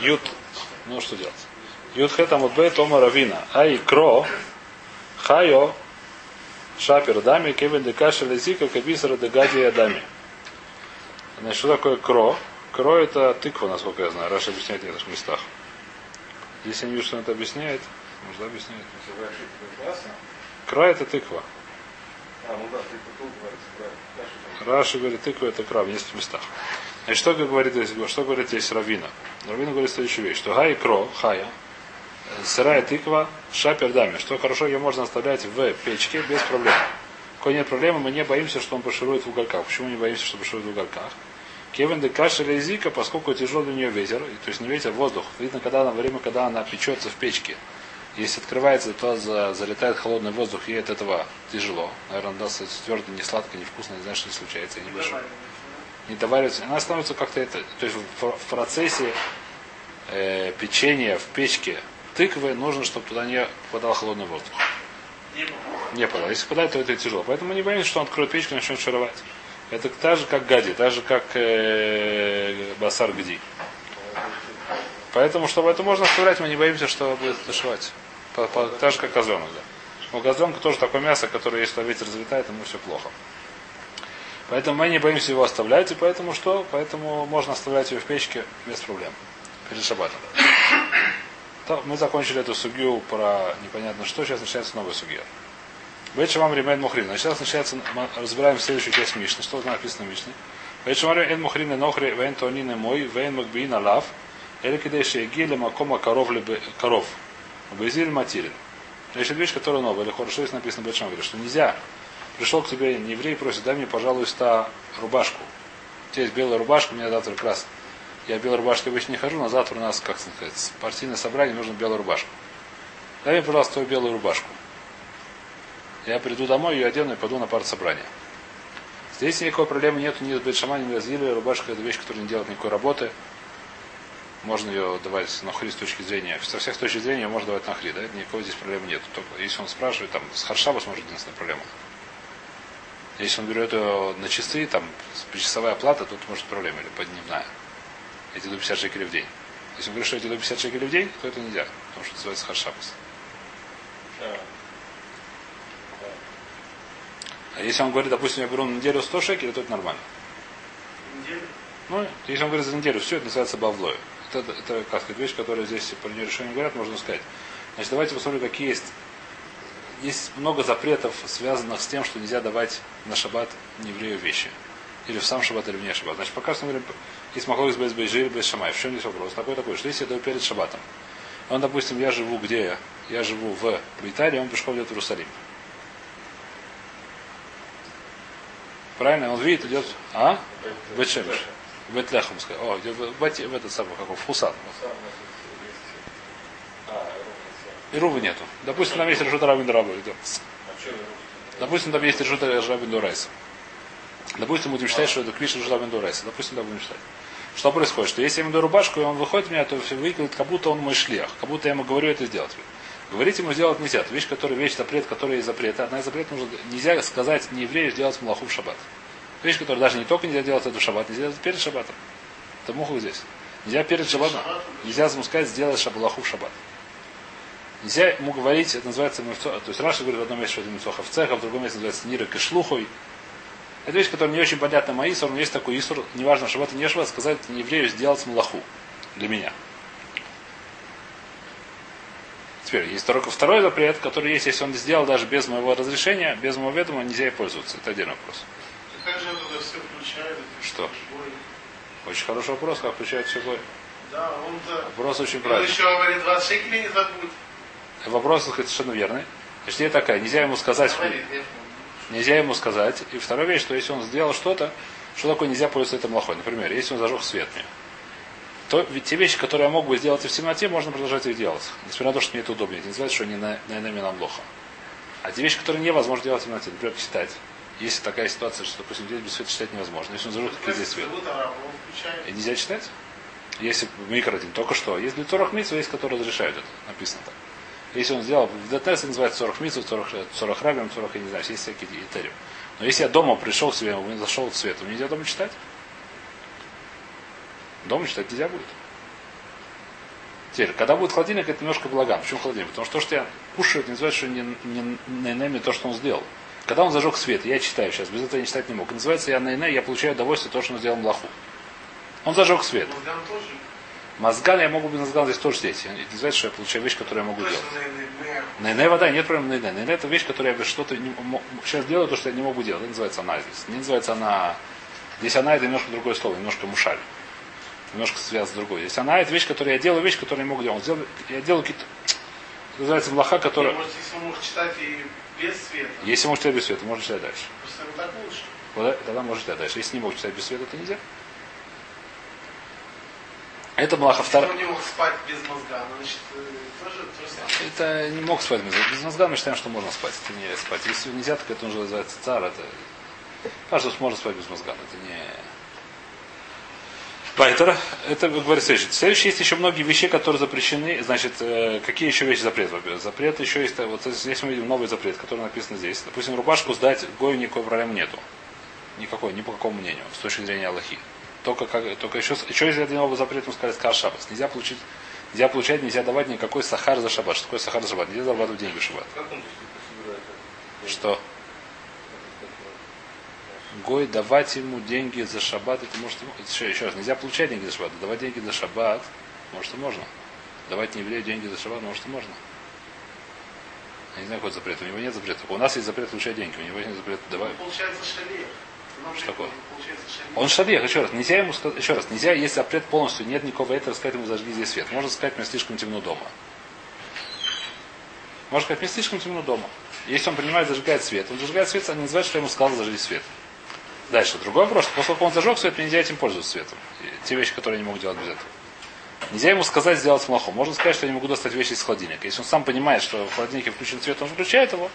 Ют. Ну что делать? Ют хетам от бет ома равина. Ай кро. Хайо. Шапер дами. Кевин де каши лезика. Кабисара де гадия дами. Значит, что такое кро? Кро это тыква, насколько я знаю. Раша объясняет в этих местах. Если не вижу, что он это объясняет, может объясняет. Кра это тыква. А, ну. Раша говорит, тыква это краб в нескольких местах. Значит, что говорит, здесь- что говорит здесь Равина? Равина говорит следующую вещь, что гай кро, хая, сырая тыква, шапер дами, что хорошо ее можно оставлять в печке без проблем. Какой нет проблемы, мы не боимся, что он поширует в уголках. Почему не боимся, что поширует в уголках? Кевин де языка, поскольку тяжелый у нее ветер, то есть не ветер, воздух. Видно, когда на время, когда она печется в печке, если открывается, то за- залетает холодный воздух, ей от этого тяжело. Наверное, даст твердо, не сладко, не вкусно, не знаю, что случается. Я не вижу. Не доваривается. Она становится как-то это. То есть в, процессе э, печения в печке тыквы нужно, чтобы туда не попадал холодный воздух. Не попадал. Если попадает, то это тяжело. Поэтому не боимся, что он откроет печку и начнет шаровать. Это так же, как гади, так же, как э, басар гди. Поэтому, чтобы это можно оставлять, мы не боимся, что будет дошивать. По- по- так же, как козленок, да. У козленка тоже такое мясо, которое, если ветер взлетает, ему все плохо. Поэтому мы не боимся его оставлять, и поэтому что? Поэтому можно оставлять ее в печке без проблем. Перед шабатом. То мы закончили эту сугию про непонятно что, сейчас начинается новая сугия. Шамам Римейн Мухрин. Сейчас начинается, мы разбираем следующую часть Мишны. Что написано в Мишне? Бейт Шамам Римейн Мухрин Нохри Вейн Тонины Мой Вейн Макбиин Алав Или Кидеш Егили Макома Коров Коров. Бейзиль Матирин. Значит, вещь, которая новая, или хорошо здесь написано в Бейт Шамам, что нельзя Пришел к тебе не еврей, просит, дай мне, пожалуйста, рубашку. У тебя есть белая рубашка, у меня завтра красная. Я в белой рубашке обычно не хожу, но завтра у нас, как сказать, партийное собрание, нужно белую рубашку. Дай мне, пожалуйста, твою белую рубашку. Я приду домой, ее одену и пойду на партсобрание. Здесь никакой проблемы нет, ни с Бетшамани, ни с Зилой. Рубашка это вещь, которая не делает никакой работы. Можно ее давать на хри с точки зрения. Со всех точек зрения можно давать на хри, да? Никакой здесь проблемы нет. Только если он спрашивает, там, с харшабас может единственная проблема. Если он берет ее на часы, там, часовая оплата, тут может проблема, или подневная. Эти до 50 шекелей в день. Если он говорит, что эти до 50 шекелей в день, то это нельзя, потому что называется харшабас. А если он говорит, допустим, я беру на неделю 100 шекелей, то это нормально. Ну, если он говорит за неделю, все, это называется бавлою. Это, это как сказать, вещь, которая здесь по нее решение говорят, можно сказать. Значит, давайте посмотрим, какие есть. Есть много запретов, связанных с тем, что нельзя давать на шаббат еврею вещи. Или в сам шаббат, или вне шаббат. Значит, пока что мы говорим, есть махлокис без бейжи или без шамай. В чем здесь вопрос? Такой такой, что если я даю перед шаббатом, он, допустим, я живу где я? Я живу в Бейтаре, он пешком идет в Иерусалим. Правильно? Он видит, идет, а? В Бетшемеш. В Бетлехом, сказать. О, идет в, Бати- в этот самый, как в Фусан. И Рувы нету. Допустим, там есть Решута Рабин идет. Допустим, там есть Решута Рабин Дурайса. Допустим, будем считать, что это Криш Решута Рабин Дурайса. Допустим, так будем считать. Что происходит? Что если я ему даю рубашку, и он выходит у меня, то все выглядит, как будто он мой шлях. Как будто я ему говорю это сделать. Говорить ему сделать нельзя. Это вещь, которая вещь запрет, которая есть запрет. Одна из запрет нужно нельзя сказать не еврею сделать малаху в шаббат. Вещь, которую даже не только нельзя делать это в шаббат, нельзя делать перед шаббатом. Это муху здесь. Нельзя перед шаббатом. Нельзя ему сказать сделать шабалаху в шаббат. Нельзя ему говорить, это называется мифцо, то есть Раша говорит в одном месте, что это мифцоха в цеха, в другом месте называется нира кишлухой. Это вещь, которая не очень понятна маисур, но есть такой исур, неважно, шаббат и не шаббат, сказать не еврею сделать малаху для меня. Теперь есть только второй запрет, который есть, если он сделал даже без моего разрешения, без моего ведома, нельзя ей пользоваться. Это отдельный вопрос. Как же это все включает? Что? Очень хороший вопрос, как включает все бой. Да, он-то... Вопрос очень Он правильный. еще говорит, 20 шекелей не забудь. Вопрос совершенно верный. Значит, идея такая, нельзя ему сказать, нельзя ему сказать. И вторая вещь, что если он сделал что-то, что такое нельзя пользоваться этим плохой. Например, если он зажег свет мне, то ведь те вещи, которые я мог бы сделать и в темноте, можно продолжать их делать. Несмотря на то, что мне это удобнее. Это не называется, что они на, на инами нам плохо. А те вещи, которые невозможно делать в темноте, например, читать. Если такая ситуация, что, допустим, здесь без света читать невозможно. Если он зажег как здесь свет. И нельзя читать? Если микродин, только что. Есть для 40 митцв, есть, которые разрешают это. Написано так. Если он сделал, в ДТС называется 40 митцв, 40, 40 рабим, 40, я не знаю, есть всякие этериум. Но если я дома пришел к себе, зашел в свет, мне нельзя дома читать? Дома читать нельзя будет. Теперь, когда будет холодильник, это немножко благам. Почему холодильник? Потому что то, что я кушаю, это называется, что не, не, не, не то, что он сделал. Когда он зажег свет, я читаю сейчас, без этого я не читать не мог. Называется я на я получаю удовольствие то, что он сделал млаху. Он зажег свет. Мозгам тоже. Мозган я могу бы мозган здесь тоже здесь. Это называется, что я получаю вещь, которую я могу делать. Найне вода, нет проблем найне. Найне это вещь, которую я что-то не сейчас делаю, то, что я не могу делать. Это называется она здесь. Не называется она. Здесь она это немножко другое слово, немножко мушаль. Немножко связано с другой. Здесь она это вещь, которую я делаю, вещь, которую я не могу делать. Я делаю какие-то. Называется млаха, которая. Может, если он читать и без света, Если может читать без света, можно читать дальше. просто ему так лучше. Вот Тогда может читать дальше. Если не мог читать без света, то нельзя. Это млаха Если он не мог спать без мозга, значит, э, тоже то же самое. Это не мог спать без, без мозга, мы считаем, что можно спать. Это не спать. Если нельзя, так это уже называется цар. Это... Каждый может спать без мозга. Это не... Вайтер, это говорит следующее. Следующее есть еще многие вещи, которые запрещены. Значит, э, какие еще вещи запрет? Запрет еще есть. э, Вот здесь мы видим новый запрет, который написан здесь. Допустим, рубашку сдать гою никакой проблем нету. Никакой, ни по какому мнению, с точки зрения Аллахи. Только, как, только еще, еще из этого запрета сказали скар шабас. Нельзя получить, нельзя получать, нельзя давать никакой сахар за шаббат. Что такое сахар за шаббат? Нельзя зарабатывать деньги в шаббат. Как он собирает? Что? Гой давать ему деньги за шаббат, это может ему- еще, еще раз, нельзя получать деньги за шаббат. Давать деньги за шаббат, может и можно. Давать не еврею деньги за шаббат, может и можно. Я не знаю, какой запрет. У него нет запрета. У нас есть запрет получать деньги, у него нет запрета давать. Получается шалех. Что такое? Он шалех, еще раз, нельзя ему сказать, еще раз, нельзя, есть запрет полностью, нет никакого этого, сказать ему зажги здесь свет. Можно сказать, мне слишком темно дома. Можно сказать, мне слишком темно дома. Если он принимает, зажигает свет, он зажигает свет, а не называет, что я ему сказал зажги свет. Дальше, другой вопрос, что поскольку он зажег свет, нельзя этим пользоваться светом. Те вещи, которые я не могу делать без этого. Нельзя ему сказать сделать плохо. Можно сказать, что я не могу достать вещи из холодильника. Если он сам понимает, что в холодильнике включен свет, он выключает его.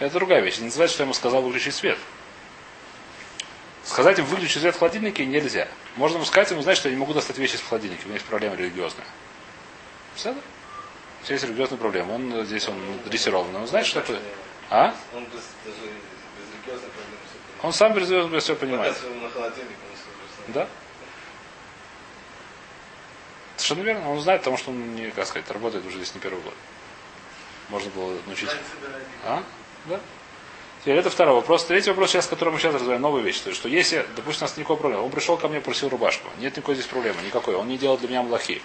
Это другая вещь. Не называется, что я ему сказал выключить свет. Сказать им выключить свет в холодильнике нельзя. Можно сказать, ему знать, что я не могу достать вещи из холодильника. У меня есть проблема религиозная. Все? Все есть религиозная проблема. Он здесь он дрессирован. Он знает, что такое. А? Он без, даже без религиозных проблем все понимает. Он сам без все понимает. На холодильник, он Да? Совершенно верно. Он знает, потому что он, не, как сказать, работает уже здесь не первый год. Можно было научить. А? Да. Теперь это второй вопрос. Третий вопрос, сейчас, который мы сейчас разбираем, новая вещь. То есть, что если, допустим, у нас никакой проблемы. Он пришел ко мне, просил рубашку. Нет никакой здесь проблемы, никакой. Он не делает для меня млахи.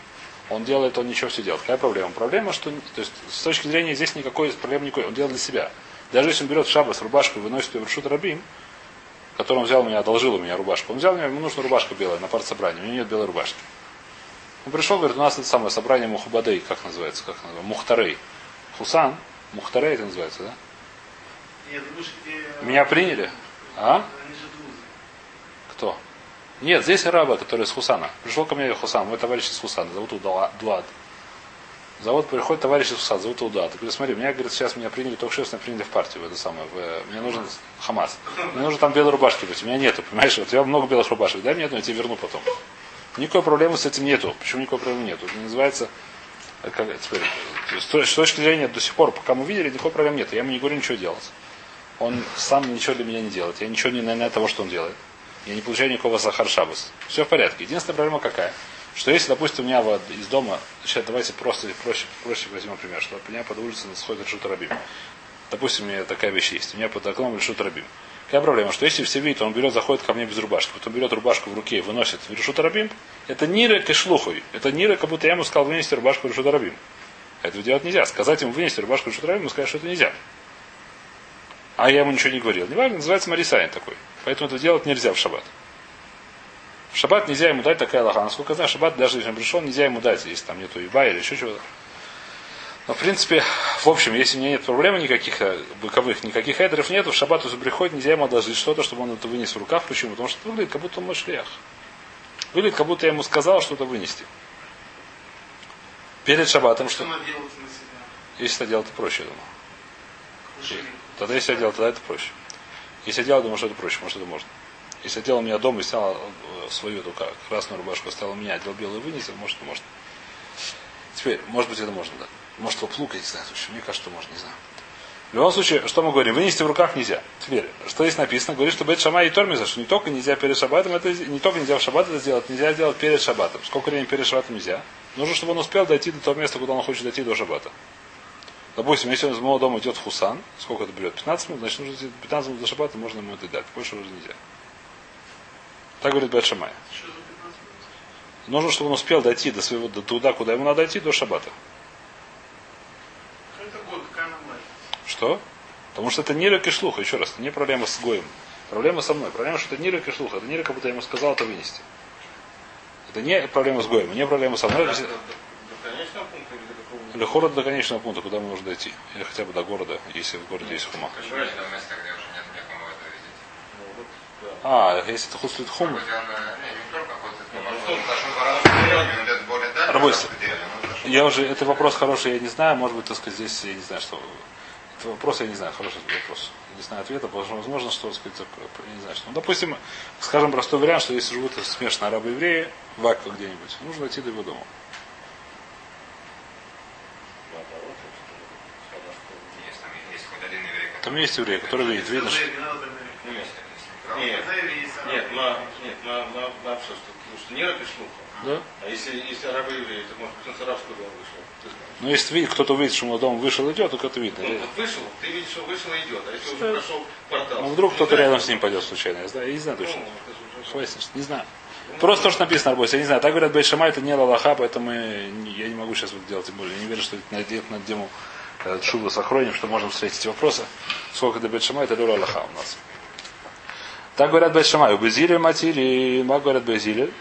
Он делает, он ничего все делает. Какая проблема? Проблема, что то есть, с точки зрения здесь никакой проблемы никакой. Он делает для себя. Даже если он берет в шабас рубашку выносит ее в решут рабим, который он взял у меня, одолжил у меня рубашку. Он взял у меня, ему нужна рубашка белая на партсобрании. У него нет белой рубашки. Он пришел, говорит, у нас это самое собрание Мухабадей, как называется, как называется, Мухтарей. Хусан, Мухтарей это называется, да? Нет, где... Меня приняли? А? Кто? Нет, здесь араба, который из Хусана. Пришел ко мне Хусан, мой товарищ из Хусана, зовут Удала- Дуад. Зовут, приходит товарищ из Хусана, зовут Удад. Говорит, смотри, меня, говорит, сейчас меня приняли, только что меня приняли в партию, в это самое, в, э, мне нужен Хамас. Мне нужно там белые рубашки быть, у меня нету, понимаешь, вот тебя много белых рубашек, дай мне одну, я тебе верну потом. Никакой проблемы с этим нету. Почему никакой проблемы нету? Это называется, э, как, теперь, с точки зрения до сих пор, пока мы видели, никакой проблемы нет. Я ему не говорю ничего делать. Он сам ничего для меня не делает. Я ничего не на того, что он делает. Я не получаю никакого сахар шабас. Все в порядке. Единственная проблема какая? Что если, допустим, у меня вот из дома, сейчас давайте просто проще, проще возьмем пример, что у меня под улицей сходит решут рабим. Допустим, у меня такая вещь есть. У меня под окном решут рабим. Какая проблема? Что если все видят, он берет, заходит ко мне без рубашки, потом берет рубашку в руке и выносит в решут рабим, это нира кишлухой. Это нира, как будто я ему сказал вынести рубашку в решут рабим. Этого делать нельзя. Сказать ему вынести рубашку в решут рабим, ему сказать, что это нельзя. А я ему ничего не говорил. Неважно, называется Марисайн такой. Поэтому это делать нельзя в шаббат. В шаббат нельзя ему дать такая лоха. Насколько я знаю, шаббат, даже если он пришел, нельзя ему дать, если там нету иба или еще чего-то. Но, в принципе, в общем, если у меня нет проблем никаких э, боковых, никаких эдеров нету, в шаббат уже приходит, нельзя ему одолжить что-то, чтобы он это вынес в руках. Почему? Потому что это выглядит, как будто он мой шлях. Выглядит, как будто я ему сказал что-то вынести. Перед шаббатом, Что? Если это делать, проще, я думаю. Тогда если я делал, тогда это проще. Если я делал, думаю, что это проще, может это можно. Если я делал у меня дома и снял э, свою эту красную рубашку, оставил меня, одел белую и вынес, может, это можно. Теперь, может быть, это можно, да. Может, плуг, я не знаю, слушай, мне кажется, что можно, не знаю. В любом случае, что мы говорим? Вынести в руках нельзя. Теперь, что здесь написано? Говорит, что Бет Шамай и Тормиза, что не только нельзя перед шаббатом, это не только нельзя в шаббат это сделать, нельзя сделать перед шаббатом. Сколько времени перед шаббатом нельзя? Нужно, чтобы он успел дойти до того места, куда он хочет дойти до шабата. Допустим, если он из моего дома идет в Хусан, сколько это берет? 15 минут, значит, нужно идти 15 минут до шабата, можно ему это дать. Больше уже нельзя. Так говорит Бет Шамай. Что за 15 минут? Нужно, чтобы он успел дойти до своего, до туда, куда ему надо дойти, до шабата. Что? Потому что это не рек и шлуха, еще раз, не проблема с Гоем. Проблема со мной. Проблема, что это не рек и шлуха. Это не как будто я ему сказал это вынести. Это не проблема с Гоем, не проблема со мной. До до конечного пункта или до хород до конечного пункта, куда ему нужно дойти. Или хотя бы до города, если в городе есть хума. Ну. А, если это хуслит хум, Рабойся. я уже, это вопрос хороший, я не знаю, может быть, так сказать, здесь, я не знаю, что, это вопрос, я не знаю, хороший вопрос. Не знаю ответа, потому что возможно, что, так сказать, я не знаю, что. Ну, допустим, скажем простой вариант, что если живут смешанные арабы и евреи, в Аква где-нибудь, нужно дойти до его дома. Наоборот, что ли, сказал, что- Есть там, есть хоть один еврей, который... Там есть евреи, которые видят, видно, что... Американцев. Нет, Нет. нет, сами. нет, на, на, на, на все, что, потому что не раб и шлуха. Да? А если, если арабы евреи, то может быть он с арабского дома вышел. Но если видит, кто-то увидит, что у дома вышел, идет, то это видно. Он вот вышел, ты видишь, что вышел и идет. А если уже прошел портал? Ну, вдруг кто-то рядом с ним пойдет случайно. Я, знаю, я не знаю ну, точно. Хвастаешься? Не знаю. Просто то, что написано на арбозе, я не знаю. Так говорят Бейшама, это не лалаха, поэтому я не- могу сейчас это делать, тем более. Я не верю, что это на тему э, шубу сохраним, что можем встретить эти вопросы. Сколько до Бейшама, это люра лаха у нас. Так говорят Бейшама. У Безиле матери, маг говорят Безиле.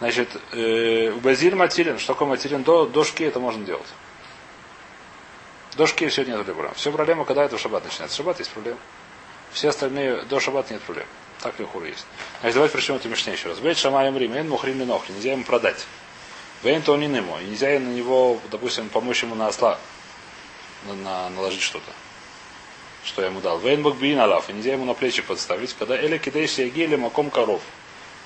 Значит, э, у Безиль материн, что такое материн, до, до шки это можно делать. До шки все нет проблем. Все проблема, когда это в шаббат начинается. В шаббат есть проблема. Все остальные до шаббата нет проблем. Так ли хур есть. Значит, давайте прочтем это мишне еще раз. Бейт шамаем рим, эн мухрим нохли. Нельзя ему продать. Вейн то не нему. И нельзя на него, допустим, помочь ему на осла на, на- наложить что-то. Что я ему дал. Вейн бакбиин алаф. И нельзя ему на плечи подставить. Когда эля кидейши ягили маком коров.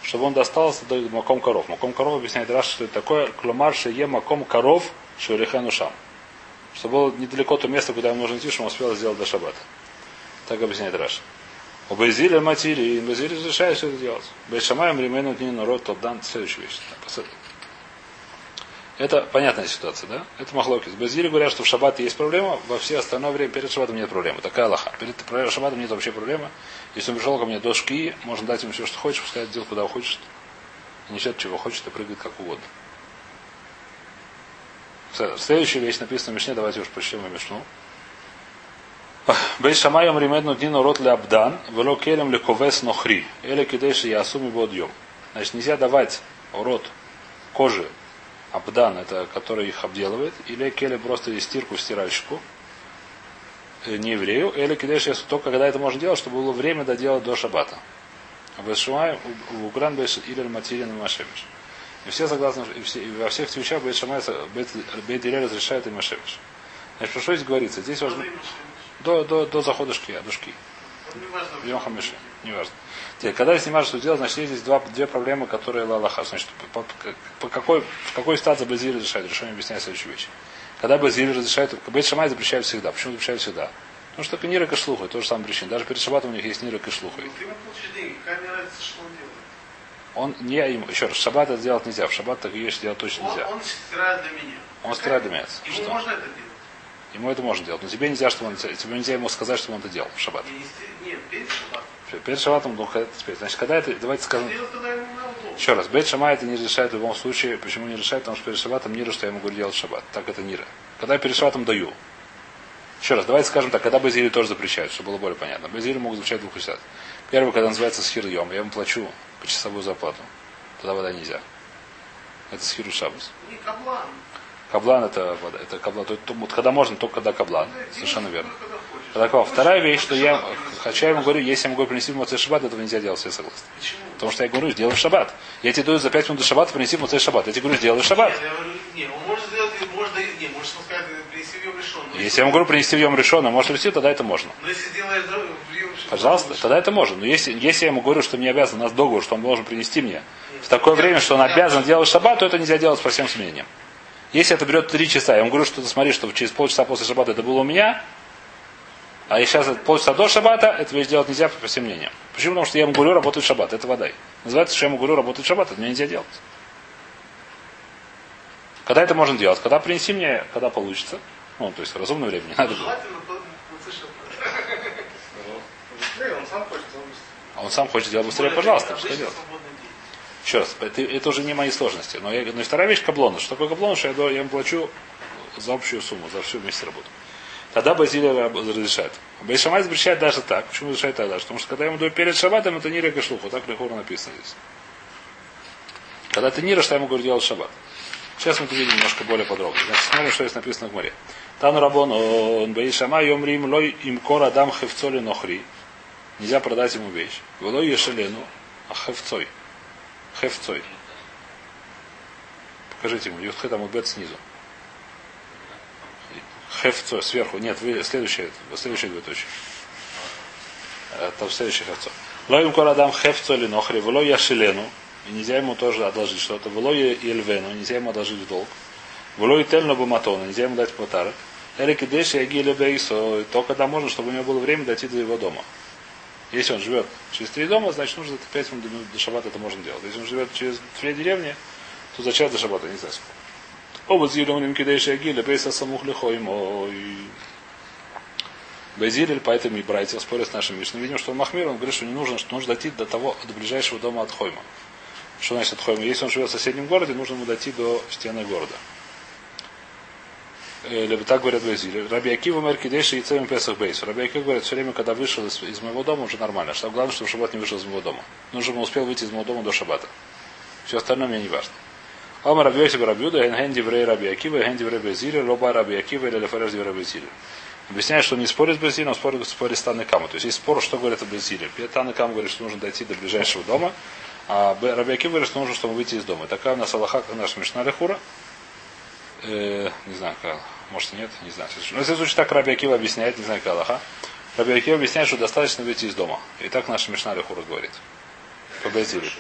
Чтобы он достался до маком коров. Маком коров объясняет Раш, что это такое. Кломар е маком коров шурихану шам. Чтобы было недалеко то место, куда ему нужно идти, чтобы он успел сделать до шаббата. Так объясняет Раш. У Базиля матери, и Базиль разрешает все это делать. Бейшамаем ремену дни народ толдан следующая вещь. Так. Это понятная ситуация, да? Это махлокис. Базили говорят, что в шаббат есть проблема, во все остальное время перед шаббатом нет проблемы. Такая лоха. Перед шаббатом нет вообще проблемы. Если он пришел ко мне до шки, можно дать ему все, что хочешь, пускай делает куда хочет. Несет чего хочет и прыгает как угодно. Следующая вещь написана в Мишне, давайте уж прочтем Мишну. Бей шамайом римедну дину рот ле абдан, вело келем ле ковес нохри, или кидеши ясуми бодьем. Значит, нельзя давать рот кожи абдан, это который их обделывает, или келе просто стирку, стиральщику, э, не еврею, или кидеши ясу, только когда это можно делать, чтобы было время доделать до шабата. Бешумай, у Гран Беш Илер Матирин и Машевич. И все согласны, и, все, и во всех вещах Бейт Шамай, Бейт Илер разрешает и Машевич. Значит, про что здесь говорится? Здесь важно до, до, до захода шки, до шки. Йом Хамиши. Неважно. Теперь, когда снимаешь, что делать, значит, есть здесь два, две проблемы, которые Лалаха. Значит, по, по, какой, в какой стадии Базиль разрешает? Решение объясняет следующую вещь. Когда Базиль разрешает, Бейт Шамай запрещает всегда. Почему запрещает всегда? Потому что нирок и шлуха, то же самое причина. Даже перед шабатом у них есть нирок и шлуха. Ты ему получишь деньги, какая мне разница, что он делает? Он не им, еще раз, в шаббат это делать нельзя. В шаббат так и есть делать точно Он, нельзя. он стирает для меня. Он стирает для меня. Ему Что? можно это делать? Ему это можно делать. Но тебе нельзя, чтобы он, тебе нельзя ему сказать, что он это делал в шаббат. Нет, перед шаббатом. Перед шаббатом, ну, теперь. Значит, когда это, давайте скажем, еще раз, Бет Шама это не разрешает в любом случае. Почему не решает? Потому что перед шаббатом нира, что я могу делать в шаббат. Так это нира. Когда я перед шаббатом даю. Еще раз, давайте скажем так, когда Базили тоже запрещают, чтобы было более понятно. Базили могут запрещать двух вещей. Первый, когда называется схирьем, я ему плачу почасовую зарплату. Тогда вода нельзя. Это схиру шабус. Не каблан. Каблан это это каблан. То, то- вот когда можно, только когда каблан. Совершенно верно. когда. Тогда каблан. Вторая вещь, что я, хотя я ему говорю, если я могу принести в Шаббат, этого нельзя делать, согласны. Почему? Потому что я говорю, сделай в шаббат. Я тебе даю за 5 минут до шаббата принести в Шаббат. Я тебе говорю, сделай в шаббат. Нет, я говорю, не, он может сделать, может, да- не, может сказать, принеси в Йом решен. Если я ему говорю принести в Йом решен, а может принести, тогда это можно. Но если сделаешь Пожалуйста, тогда это можно. Но если, если я ему говорю, что мне обязан, у нас договор, что он должен принести мне в такое время, что он обязан делать шаббат, то это нельзя делать по всем сомнениям. Если это берет три часа, я ему говорю, что ты смотри, что через полчаса после шаббата это было у меня, а сейчас полчаса до шаббата, это вещь делать нельзя по всем мнениям. Почему? Потому что я ему говорю, работает в шаббат, это вода. Называется, что я ему говорю, работает в шаббат, это мне нельзя делать. Когда это можно делать? Когда принеси мне, когда получится. Ну, то есть в разумное время, не надо было. Быстрее. А он сам хочет сделать быстрее, пожалуйста, что делать? Еще раз, это, это уже не мои сложности. Но, я, но и вторая вещь каблона. Что такое каблон? Что я, я им плачу за общую сумму, за всю вместе работу. Тогда Базилия разрешает. Байшамай запрещает даже так. Почему разрешает тогда? Потому что когда я ему даю перед шаббатом, это не река шлуху. Так лихура написано здесь. Когда ты не что я ему говорю делать шаббат. Сейчас мы это видим немножко более подробно. Значит, смотрим, что здесь написано в море. Тану рабон, он бейшама йомрим лой им кор адам хевцоли нохри. Нельзя продать ему вещь. Велой ешелену, а хевцой. Хевцой. Покажите ему. Ютхе там бет снизу. Хевцой сверху. Нет, вы следующее, следующее двоеточие. Это следующее хевцо. Лоим корадам хевцо или нохри, вело яшилену. И нельзя ему тоже одолжить что-то. Вело ельвену, нельзя ему одолжить в долг. Вело и тельно буматона, нельзя ему дать подарок. Эрик и Дэши, Агили Бейсо, то когда можно, чтобы у него было время дойти до его дома. Если он живет через три дома, значит нужно это пять минут до шаббата это можно делать. Если он живет через две деревни, то за час до шаббата, не знаю сколько. Оба зилюним кидейши агили, бейса самух лихой мой. Безилель, поэтому и братья спорят с нашим Мишной. Видим, что он Махмир, он говорит, что не нужно, что нужно дойти до того, до ближайшего дома от Хойма. Что значит от Хойма? Если он живет в соседнем городе, нужно ему дойти до стены города. Э, Либо так говорят Безилель. Раби Акива Меркидейши и Цевим Песах Бейс. Раби Акива говорит, все время, когда вышел из, из моего дома, уже нормально. Что главное, чтобы Шаббат не вышел из моего дома. Нужно, чтобы он успел выйти из моего дома до Шаббата. Все остальное мне не важно. Омар Раби Йосиф Рабиуда, Энген Диврей Раби Акива, Энген Диврей Безилель, Лоба Раби Акива или Лефереш Диврей Безилель. Объясняет, что не спорит с Безилем, он спорит, спорит с Танной Каму. То есть есть спор, что говорит о Безиле. Танна Кам говорит, что нужно дойти до ближайшего дома, а Раби Акива говорит, что нужно, чтобы выйти из дома. Такая у нас Аллаха, как Мишна Лехура. Э, не знаю, как, может и нет, не знаю. Но если случае так Раби Акива объясняет, не знаю, как Аллаха. Раби Акива объясняет, что достаточно выйти из дома. И так наша Мишна Лехура говорит. По. Даже.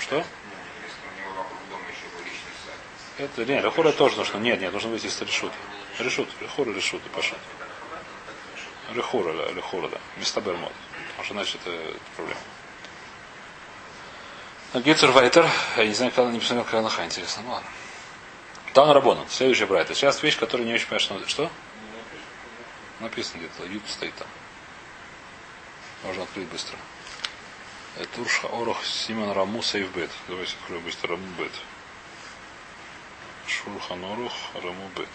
Что? Если у него вокруг дома еще был личный сад. Это, нет, Лехура тоже нужно. Нет, нет, нужно выйти из решута. Решут, Лехура, решут, и пошел. Лехура, да, Лехура, да. Места Бермод. Потому что иначе это проблема. Гитцер Вайтер, я не знаю, когда не посмотрел, какая лоха, интересно. Ну ладно. Тан Рабонан, следующая брайта. Сейчас вещь, которая не очень понятно, что? Написано где-то, Ют стоит там. Можно открыть быстро. Турша Орох Симон Раму Сейфбет. Давайте открою быстро Раму Бет. Шурхан Орух Раму Бет.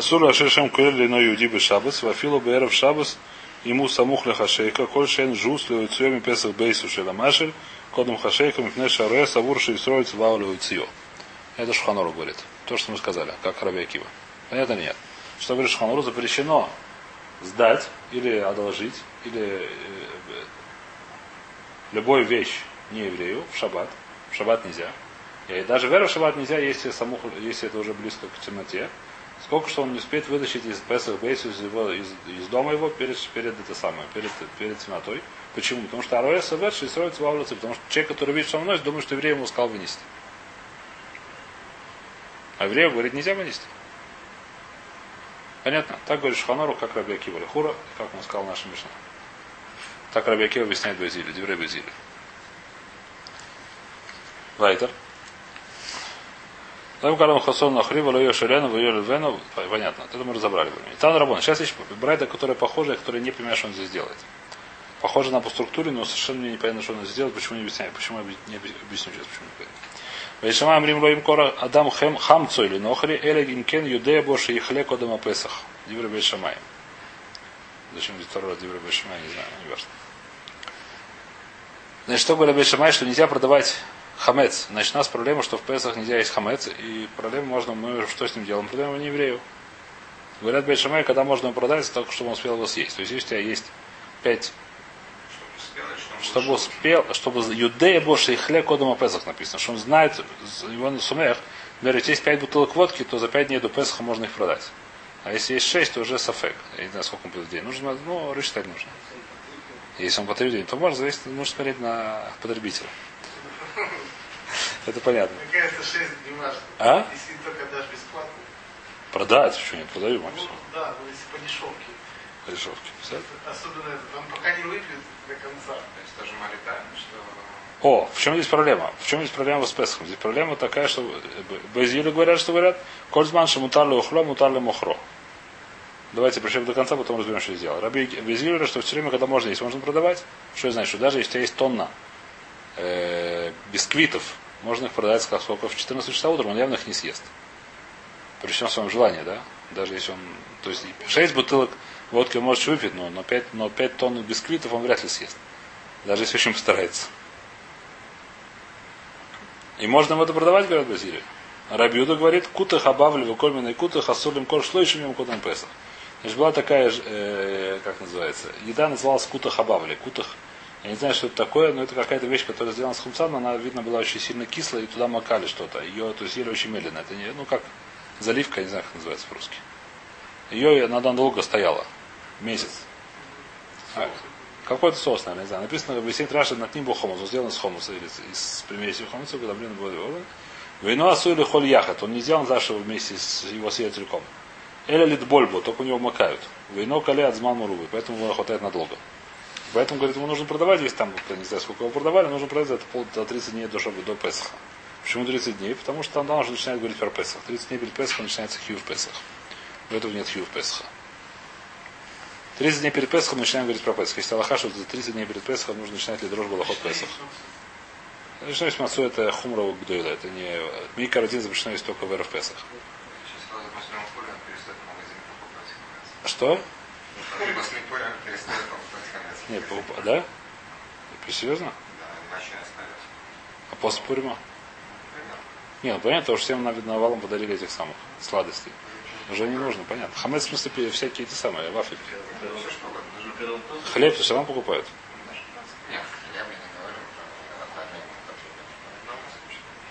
Асур Ашешем Курель Лино Юди Бешабас, Вафилу Беэров Шабас, ему самух лехашейка, коль шен жус леуцьем песах бейсу шеламашель, кодом хашейка, мифне шаре, савур шейсрой цвау леуцьё. Это Шуханору говорит. То, что мы сказали, как Раби Акива. Понятно нет? Что говорит Шуханору, запрещено сдать или одолжить, или э, любую вещь не еврею в шаббат. В шаббат нельзя. И даже вера в шаббат нельзя, если, самух, если это уже близко к темноте. Сколько что он не успеет вытащить из Песах Бейс из, его, из, из дома его перед, перед это самое, перед, перед темнотой. Почему? Потому что Ароя Савет строится в Авлаце, потому что человек, который видит, что он носит, думает, что еврей ему сказал вынести. А еврею говорит, нельзя вынести. Понятно? Так говорит Шханору, как Раби Акива Лехура, как он сказал наша Мишна. Так Раби Акива объясняет Безили, Диврей Безили. Вайтер. Там когда Хасон Нахрива, Лойо Шерену, Войо Вену, понятно, это мы разобрали. Там Рабон. Сейчас есть Брайда, которая похожая, которая не понимает, что он здесь делает. Похоже на по структуре, но совершенно мне непонятно, что он здесь делает, почему не объясняю, почему не объясню сейчас, почему не понятно. Вейшама Амрим Лоим Кора Адам Хем Хамцо или Нохри, Эля Гимкен Юдея Боши Ихле Кодама Песах. Дивра Бейшамай. Зачем здесь второй раз Дивра Бейшамай, не знаю, не важно. Значит, что говорит Бейшамай, что нельзя продавать хамец. Значит, у нас проблема, что в Песах нельзя есть хамец, и проблема можно, мы что с ним делаем? Проблема не еврею. Говорят Бейшамай, когда можно его продать, только чтобы он успел его съесть. То есть, если у тебя есть пять чтобы успел, чтобы юдея больше и хле кодом Песах написано, что он знает, его на сумех, например, если есть пять бутылок водки, то за пять дней до Песаха можно их продать. А если есть шесть, то уже сафек. Я не знаю, сколько он будет в день. Нужно, ну, рассчитать нужно. Если он потребитель, то можно зависит, нужно смотреть на потребителя. Это понятно. Какая-то 6 не важно. А? Если только дашь бесплатно. Продать, что нет, продаю, Макс. Ну, да, но если по дешевке. По дешевке. Особенно это, там пока не выпьют до конца. То есть тоже маритально, что... О, в чем здесь проблема? В чем здесь проблема с Песхом? Здесь проблема такая, что Безилы говорят, что говорят, Кольцман шамутарли ухло, мутарли мухро. Давайте причем до конца, потом разберем, что сделал. Раби говорят, что все время, когда можно есть, можно продавать. Что значит? Что даже если у тебя есть тонна э, бисквитов, можно их продать сколько в 14 часа утром, он явно их не съест. Причем в своем желании, да? Даже если он. То есть 6 бутылок водки он может выпить, но, но, 5, но 5 тонн бисквитов он вряд ли съест. Даже если очень постарается. И можно им это продавать, говорят Базилия. Рабиуда говорит, кута хабавли выкольменный кута хасулим кор шлойшим кутам песах. Значит, была такая, э, как называется, еда называлась кута хабавли. Кутах, я не знаю, что это такое, но это какая-то вещь, которая сделана с хумцаном, она, видно, была очень сильно кислая, и туда макали что-то. Ее, то есть, ели очень медленно. Это не, ну, как заливка, я не знаю, как называется по-русски. Ее надо долго стояла. Месяц. А, какой-то соус, наверное, не знаю. Написано, объяснить Раша над ним был хомус. Он сделан из хомуса или из, примеси хомуса, когда блин был Вино асули холь яхат. Он не сделан зашего вместе с его съедет целиком. Эля лит только у него макают. Вино кале от зман мурубы, поэтому его хватает надолго. Поэтому, говорит, ему нужно продавать, если там, не знаю, сколько его продавали, нужно продать за это пол, до 30 дней до, чтобы, до Песаха. Почему 30 дней? Потому что там уже начинает говорить про Песах. 30 дней перед Песахом начинается хью в Песах. У этого нет хью в Песаха. 30 дней перед Песахом начинаем говорить про Песах. Если Аллаха, что за 30 дней перед Песахом нужно начинать ли дрожь Балахот Песах. Начинать мацу это хумрова гдойла. Это не... Микар один запрещено есть только в Песах. Перестает в хамец. Что? Перестает покупать хамец. Не, покуп- да? Ты серьезно? А после Пурима? Примерно. Не, ну понятно, потому что всем на навалом подарили этих самых сладостей. Уже не нужно, понятно. Хамец, в смысле, всякие эти самые, вафельки. Хлеб все равно покупают. Нет, кофе.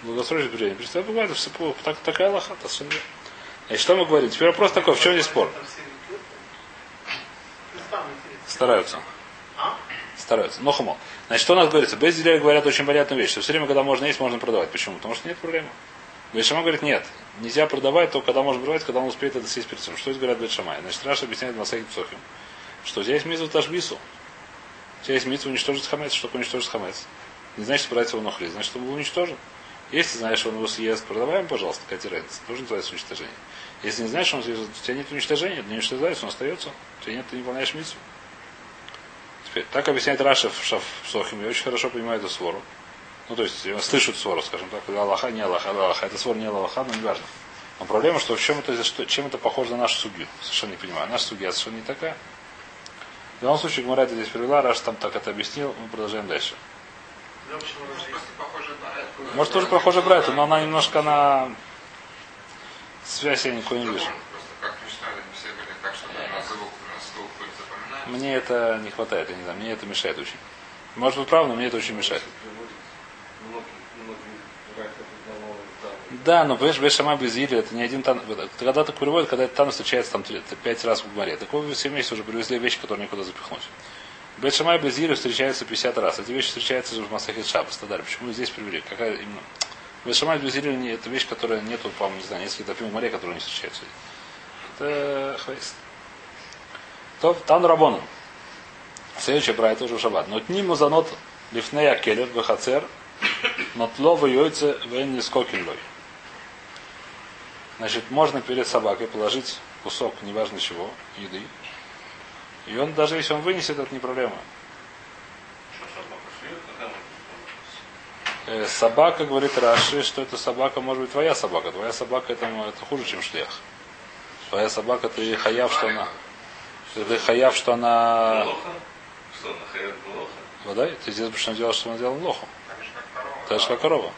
Долгосрочное период. Представь, бывает, все по- так, такая лоха, то все. Значит, что мы говорим? Теперь вопрос такой, в чем здесь спор? Ну. Стараются. Стараются. Но хамо. Значит, что у нас говорится? Без дерева говорят очень понятную вещь, что все время, когда можно есть, можно продавать. Почему? Потому что нет проблемы. Бешама говорит, нет. Нельзя продавать только когда можно продавать, когда он успеет это съесть перед. Что здесь говорят Бешамай? Значит, Раша объясняет Масахи Псохим, что здесь мизу ташбису. Здесь мизу уничтожить хамец. Что такое уничтожить хамец? Не значит, что брать его нохли, значит, что был уничтожен. Если знаешь, что он его съест, продаваем, пожалуйста, какая разница. Тоже называется уничтожение. Если не знаешь, что он съест, у тебя нет уничтожения, не уничтожается, он остается. У тебя нет, ты не выполняешь мицу. Теперь, так объясняет Раша в Шаф я очень хорошо понимаю эту свору. Ну, то есть, эту свору, скажем так, Аллаха, не Аллаха, да, Аллаха. Это свор не Аллаха, но не важно. Но проблема, что в чем это, чем это похоже на нашу судью. Совершенно не понимаю. Наша судья совершенно не такая. В любом случае, Гмара это здесь привела, Раш там так это объяснил, мы продолжаем дальше. Может, тоже похоже Брайту, но она немножко на связь я никакой не вижу. Просто как мечтали, не все были так, чтобы на звук, на слух были запоминаем. Мне это не хватает, я не знаю, мне это мешает очень. Может быть, прав, но мне это очень мешает. Да, но понимаешь, Бешама без Ири, это не один тан. Когда так приводит, когда этот тан встречается там пять раз в море. Такого все вместе уже привезли вещи, которые никуда запихнуть. Бешама без Ири встречается 50 раз. Эти вещи встречаются уже в Масахит Шабас. Тадар. Почему здесь привели? Какая именно? Бешама без не- это вещь, которая нету, по-моему, не знаю, несколько топим в море, которые не встречаются. Это хвест. То, там Рабоном. Следующая брайта уже в шаббат. Но тни музанот лифнея келер бахацер, но тло йойце вен не скокин лой. Значит, можно перед собакой положить кусок, неважно чего, еды. И он, даже если он вынесет, это не проблема. Э, собака, говорит Раши, что эта собака может быть твоя собака. Твоя собака это, это хуже, чем шлях. Твоя собака, ты хаяв, что она... Хаяв, что она... Что, нахаяр плохо? Вода? Ты здесь что делал, что он делал лоху. Так же, как корова.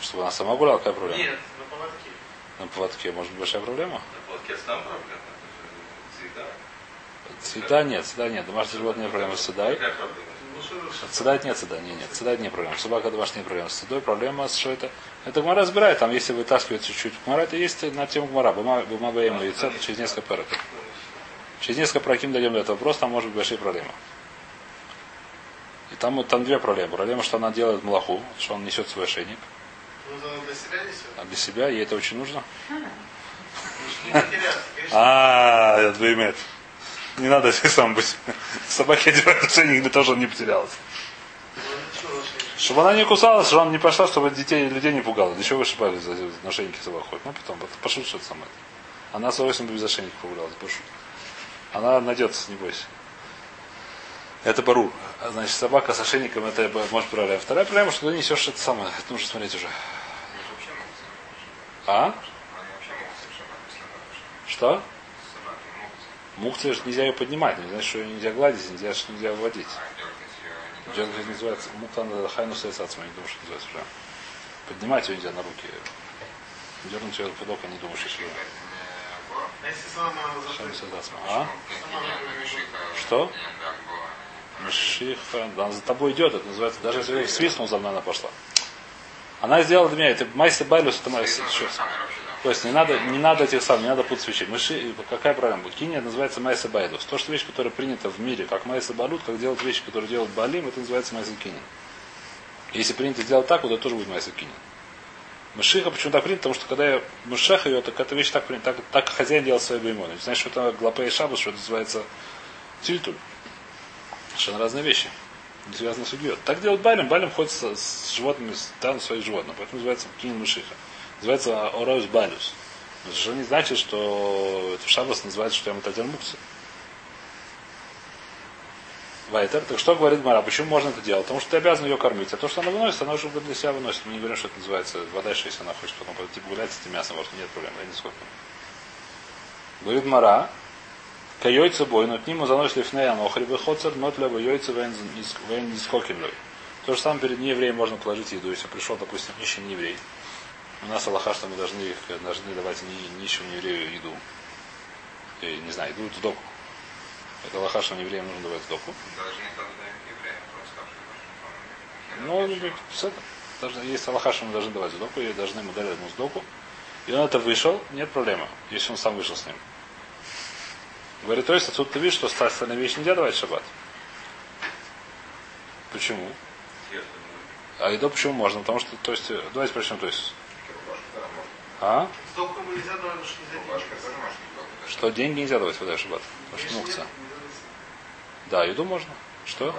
Чтобы она сама гуляла, какая проблема? Нет, на поводке. На поводке может быть большая проблема. На платке там проблема. Всегда. Цвета нет, цвета нет. Домашнее животное проблема с цедой. Какая проблема? Цедать нет цеда, нет, нет, цедать не проблема. Собака домашняя проблема. С цедой проблема, что это. Это Гмара разбирает, там если вытаскивать чуть-чуть. Гмара это есть на тему Гмара. Бума Баема и Цет через несколько параков. Через несколько проким дойдем до этого вопроса, там может быть большие проблемы. И там, там две проблемы. Проблема, что она делает малаху, что он несет свой ошейник. Ну, это. А для себя ей это очень нужно. А, я двоемет. Не надо сам быть. Собаки одевают ошейник для того, чтобы не потерялась. Чтобы она не кусалась, чтобы она не пошла, чтобы детей людей не пугала. Для чего вы шипали за на ошейнике собак ходит? Ну, потом, пошут что-то самое. Она с удовольствием без ошейника погулялась, пошут. Она найдется, не бойся. Это бару. А, Значит, собака с ошейником, это может проблема. Вторая проблема, что ты несешь это самое. Это нужно смотреть уже. А? Что? Мукция же нельзя ее поднимать. Не значит, что ее нельзя гладить, нельзя, что нельзя выводить. А дергать называется, мукта надо хайну сойсаться, я не думаю, что называется уже. Поднимать ее нельзя на руки. Дернуть ее под око, не думаю, что Бог. А. А? Что? Что? Мшиха, да, за тобой идет, это называется, даже если свистнул, за мной она пошла. Она сделала для меня, это майса байлюс, это майса. еще. То есть не надо, не надо этих самых, не надо путать вещи. Мыши, какая проблема? Киния называется майса байлюс. То, что вещь, которая принята в мире, как майса балют, как делать вещи, которые делают балим, это называется майса кинин. Если принято сделать так, вот это тоже будет майса кинин. Мышиха почему так принято? Потому что когда я мышеха ее, так эта вещь так принята, так, так хозяин делал свои беймоны. Знаешь, что это глапе и шабус, что это называется тильтуль. Совершенно разные вещи. Не связаны с судьей. Так делают Балим. Балим ходит с, с животными, там своих животных. Поэтому называется Кинин Мышиха. Называется Ораус Балюс. Же не значит, что это в Шабас называется, что я Матадер Мукса. Вайтер. Так что говорит Мара? Почему можно это делать? Потому что ты обязан ее кормить. А то, что она выносит, она уже для себя выносит. Мы не говорим, что это называется вода, если она хочет потом пойти погулять с этим мясом, может, нет проблем. Я не сколько. Говорит Мара, Кайойца бой, но к нему заносит лифней анохри выходцер, но для нискоким лой. То же самое перед неевреем можно положить еду. Если пришел, допустим, нищий нееврей. У нас Аллаха, что мы должны, их- должны давать ни- нищему нееврею еду. И, не знаю, еду в доку. Это Аллаха, что евреям нужно давать в доку. Должны Ну, с это. Должны, есть Аллаха, что мы должны давать в доку, и должны ему дать ему сдоку. И он это вышел, нет проблемы, если он сам вышел с ним. Говорит, то есть отсюда ты видишь, что остальные вещи нельзя давать в шаббат. Почему? А еду почему можно? Потому что, то есть, давайте прочтем, то есть. А? Что деньги. нельзя давать в шаббат? Потому что мукция. Да, еду можно. Что?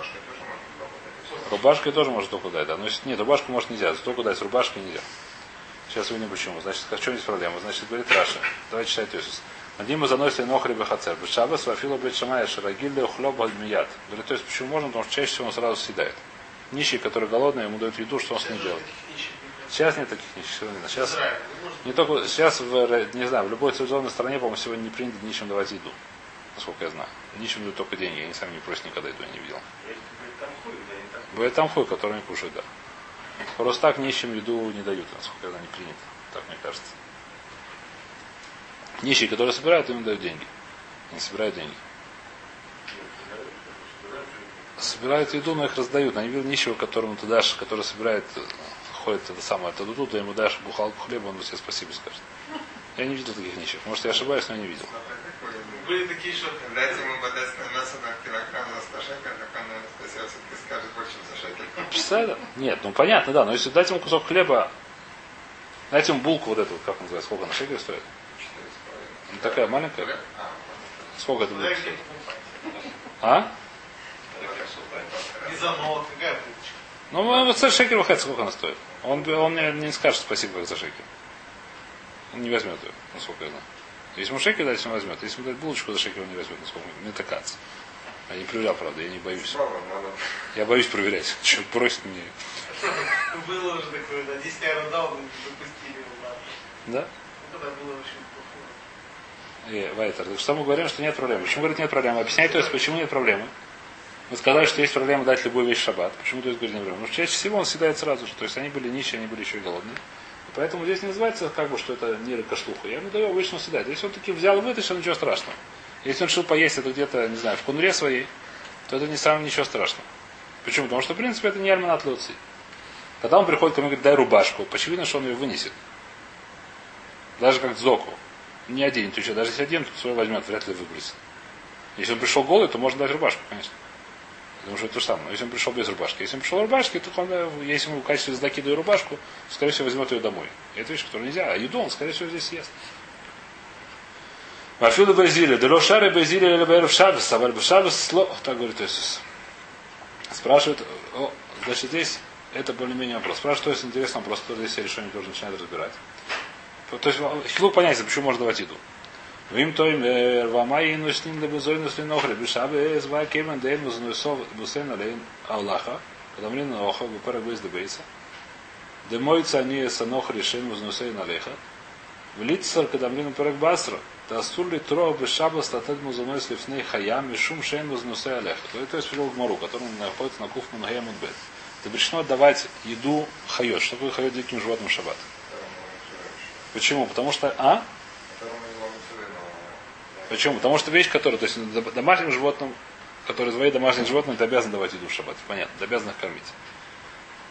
Рубашкой тоже может только дать, да. Но если нет, рубашку может нельзя, только дать рубашкой нельзя. Сейчас увидим почему. Значит, в чем здесь проблема? Значит, говорит Раша. Давайте читать Иисус. Надиму заносили нохри бехацер. Бешабас вафилу бет шамая шарагилли хлоба альмият. Говорит, то есть почему можно? Потому что чаще всего он сразу съедает. Нищий, который голодный, ему дают еду, что он с ним делает. Таких нищих не придется. Сейчас нет таких нищих. Сейчас не только сейчас в, не знаю, в любой цивилизованной стране, по-моему, сегодня не принято нищим давать еду. Насколько я знаю. Нищим дают только деньги. Они сами не просят никогда еду, я не видел. Бывает там хуй, не кушают, да. Просто так нищим еду не дают, насколько это не принято. Так мне кажется. Нищие, которые собирают, им дают деньги. Не собирают деньги. Собирают еду, но их раздают. Они видят нищего, которому ты дашь, который собирает, э, ходит это самое, это тут, ты ему дашь бухалку хлеба, он тебе спасибо скажет. Я не видел таких нищих. Может, я ошибаюсь, но я не видел. Были такие, что Дайте ему божественное мясо на килограмм за 100 шекель, так он, наверное, все-таки скажет больше, чем за шекель. Представляете? Нет, ну понятно, да. Но если дать ему кусок хлеба, дать ему булку вот эту, вот, как называется, сколько на шекель стоит? Четыре с половиной. Ну, такая маленькая. А, Сколько это будет стоить? А? не за нот, какая. Ну, вот за шекель выходит, сколько она стоит. Он, он мне не скажет спасибо за шекель. Он не возьмет ее, насколько я знаю. Если ему шекель дать, он возьмет. Если ему дать булочку за шекель, он не возьмет, насколько мне так кажется. Я не проверял, правда, я не боюсь. Я боюсь проверять. Что бросит мне. Было уже такое, да, 10 евро дал, мы не допустили его. Да? Ну, Тогда было очень плохо. И, Вайтер, так что мы говорим, что нет проблемы. Почему говорит нет проблемы? Объясняй, то есть, почему нет проблемы. Мы сказали, что есть проблема дать любую вещь в шаббат. Почему то есть говорит нет проблемы? Потому что чаще всего он съедает сразу же. То есть они были нищие, они были еще и голодные. И поэтому здесь не называется, как бы, что это не ракошлуха. Я ему даю обычно съедать. Если он таки взял и вытащил, ничего страшного. Если он решил поесть это где-то, не знаю, в кунуре своей, то это не самое ничего страшного. Почему? Потому что, в принципе, это не альманат луци. Когда он приходит ко мне и говорит, дай рубашку, очевидно, что он ее вынесет. Даже как дзоку. Не один, то еще даже если один, то свой возьмет, вряд ли выбросит. Если он пришел голый, то можно дать рубашку, конечно. Потому что это то же самое. Если он пришел без рубашки. Если он пришел в рубашке, то он, э, если ему в качестве сдаки даю рубашку, скорее всего, возьмет ее домой. Это вещь, которую нельзя. А еду он, скорее всего, здесь съест. Вафилу Базилия, Дело Шары Базилия или Бэр в Шабас, а в Шабас сло, так говорит Иисус. Спрашивает, о, значит, здесь это более-менее вопрос. Спрашивает, то есть интересный вопрос, который здесь решение тоже начинает разбирать. То есть, хилук понятия, почему можно давать еду. Вим той мер, вамай ину с ним лебезой на слинохре, бешабе зва кемен дейм вознуесов бусен алейн Аллаха, мне на охо, выпарак без дебейса. Демойца не санох решен вознусейн алейха. В лицар, когда мне на парак басра, да асур ли тро бешабас латет музуной слифней хаям, и шум шейн вознусей алейха. То есть, привел к Мару, который находится на куфму на хаям бет. Запрещено отдавать еду хайот. Что такое хайот диким животным шаббат? Почему? Потому что, а? Почему? Потому что вещь, которая, то есть домашним животным, которые твои домашние животные, ты обязан давать еду в шаббат. Понятно, ты обязан их кормить.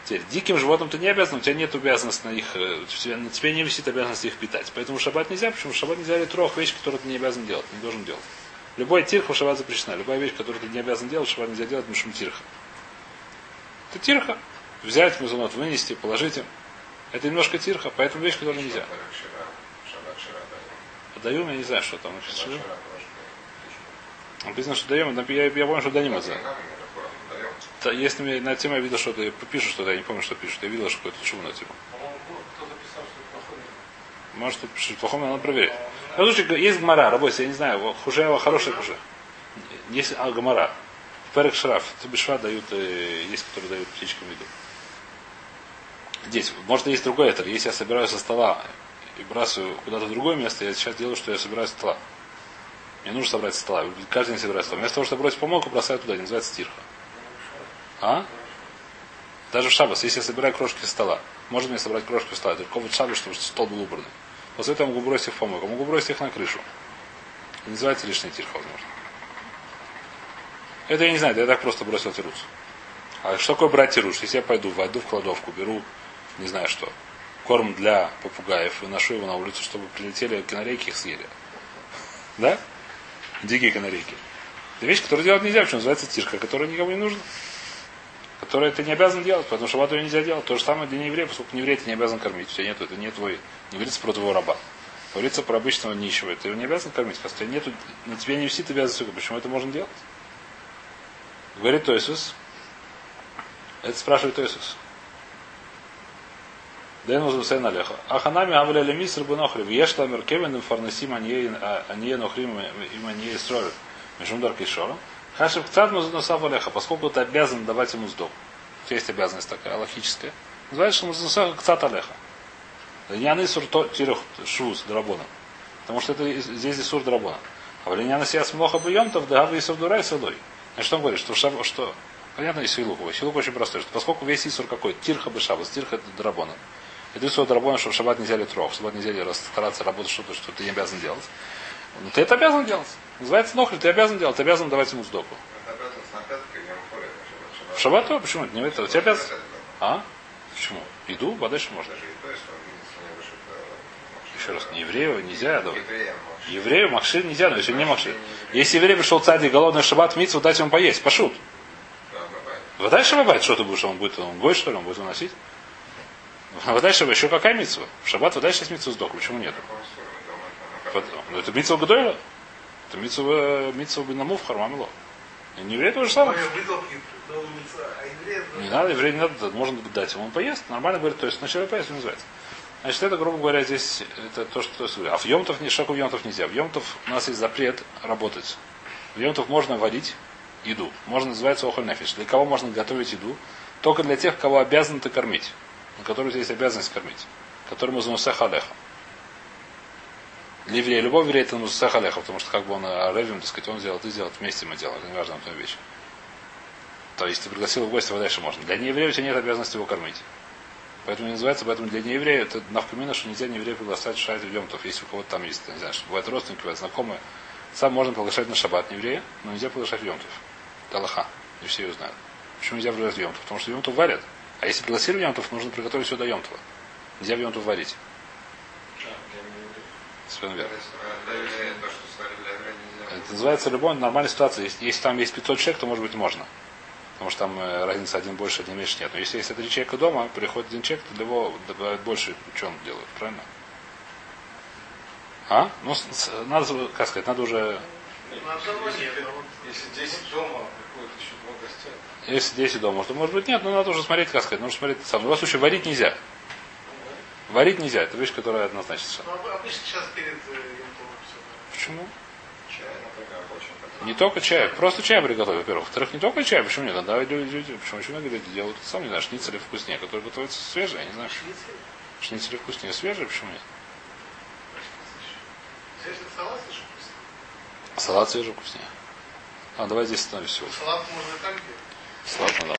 Теперь, диким животным ты не обязан, у тебя нет обязанности на их, э, на тебе не висит обязанность их питать. Поэтому в шаббат нельзя, почему в шаббат нельзя трох вещь, которую ты не обязан делать, не должен делать. Любой тирх в шаббат запрещена. Любая вещь, которую ты не обязан делать, в шаббат нельзя делать, потому что тирха. Это тирха. Взять мезонот, вынести, положить им. Это немножко тирха, поэтому вещь, которую нельзя. Даем, я не знаю, что там написано. Что даем, я, я помню, что дадим это. Если на тему я видел что-то, пишут что-то, я не помню, что пишут. Я видел, что какой-то шум на тему. Может, это пишет плохом, надо проверить. Ну, слушай, есть гмара, работа, я не знаю, хуже, хорошая хуже. Есть гмара. Перек Шраф, Тубишва дают, э, есть, которые дают птичкам еду. Здесь, может, есть другой это. Если я собираю со стола и бросаю куда-то в другое место, я сейчас делаю, что я собираю со стола. Мне нужно собрать со стола. Каждый день собираю со стола. Вместо того, чтобы бросить помойку, бросаю туда. Это называется стирха. А? Даже в шабас, если я собираю крошки стола. Можно мне собрать крошки стола. Только вот шабас, чтобы стол был убранный. После этого могу бросить их в помойку. Могу бросить их на крышу. Это называется лишняя тирха, возможно. Это я не знаю, я так просто бросил тирус. А что такое брать тируш? Если я пойду, войду в кладовку, беру, не знаю что, корм для попугаев и ношу его на улицу, чтобы прилетели канарейки их съели. Да? Дикие канарейки. Это вещь, которую делать нельзя, почему называется тирка, которая никому не нужна. Которая ты не обязан делать, потому что шаббату нельзя делать. То же самое для нееврея, поскольку нееврей ты не обязан кормить. У тебя нет, это не твой, не говорится про твоего раба. Говорится про обычного нищего. Ты его не обязан кормить, потому что нету, на тебе не висит обязанность. Почему это можно делать? Говорит Тойсус. Это спрашивает Тойсус. Дэн Музусейн Алеха. Аханами Авля Лемис Рабунохри. Веш Ламер Кевин Фарнасим Анье Нохрим им Анье Строль. Межумдар Кишором. Хашев Кцад Музунусав Алеха. Поскольку ты обязан давать ему тебя есть обязанность такая, логическая. Называется Музунусав Кцад Алеха. Линяны сур тирих шуз драбона. Потому что это здесь сур драбона. А в линяны сияс млоха бьемтов, да и сурдурай садой. Значит, что он говорит, что, шаб, что понятно, и силух. Силух очень простой, что поскольку весь Исур какой, тирха бы шабас, тирха это драбона. Это Исур драбона, что в шаббат нельзя ли трох, в шаббат нельзя ли стараться работать что-то, что ты не обязан делать. Но ты это обязан делать. Называется нохли, ты обязан делать, ты обязан давать ему сдоку. В шаббат то? Почему? Не это. У тебя обязан. А? Почему? Еду, подальше можно. Еще раз, не еврею нельзя давать. Еврею махшир нельзя, но если не махшир. Если еврей пришел царь голодный шаббат митцву, дать ему поесть. Пошут. Вода шаббат, что ты будешь, он будет, он гой, что ли, он будет выносить? Вода шаббат, еще какая митцва? В шаббат вода сейчас митцва сдох, почему нет? Ну, это митцва Гадойла. Это митцва, митцва Бенамув Хармамило. Не еврей то же самое. Не надо, еврей не надо, можно дать ему, он поест, нормально говорит, то есть сначала поест, называется. Значит, это, грубо говоря, здесь это то, что А в Йомтов, не шаку в Йомтов нельзя. В Йомтов у нас есть запрет работать. В Йомтов можно варить еду. Можно называется охоль нефиш. Для кого можно готовить еду? Только для тех, кого обязан ты кормить. На которых здесь обязанность кормить. Которому занусех алеха. Для еврея, любой еврей это занусех алеха, потому что как бы он ревим, так сказать, он сделал, ты сделал, вместе мы делаем. Это не важно, на вещь. То есть ты пригласил в гости, дальше можно. Для нееврея у тебя нет обязанности его кормить. Поэтому не называется, поэтому для нееврея это навкамина, что нельзя нееврея приглашать в шайт Йомтов, если у кого-то там есть, не знаю, что бывают родственники, бывают знакомые. Сам можно приглашать на шаббат нееврея, но нельзя приглашать в Йомтов. Это Аллаха. Не все ее знают. Почему нельзя приглашать в Йомтов? Потому что Йомтов варят. А если пригласили в Йомтов, нужно приготовить все до Йомтова. Нельзя в Йомтов варить. Совершенно верно. Это называется любой нормальная ситуация. Если, если там есть 500 человек, то может быть можно. Потому что там э, разница один больше, один меньше нет. Но если есть три человека дома, приходит один человек, то для него добавляют больше, что он делает, правильно? А? Ну, надо, как сказать, надо уже... Ну, а Если 10 дома, приходит еще два гостя. Если 10 дома, то может быть нет, но надо уже смотреть, как сказать, нужно смотреть сам. В любом случае, варить нельзя. Варить нельзя, это вещь, которая однозначно. ну, об- обычно сейчас перед э. Почему? Не только чай, просто чай приготовить, во-первых. Во-вторых, не только чай, почему нет? Иногда люди, люди- почему очень многие люди делают, сам не знаю, шницели вкуснее, которые готовятся свежие, я не знаю. Шницель? Шницели вкуснее свежие, почему нет? Салат. Салат свежий вкуснее. А, давай здесь остановимся. Салат можно и так делать. Салат надо.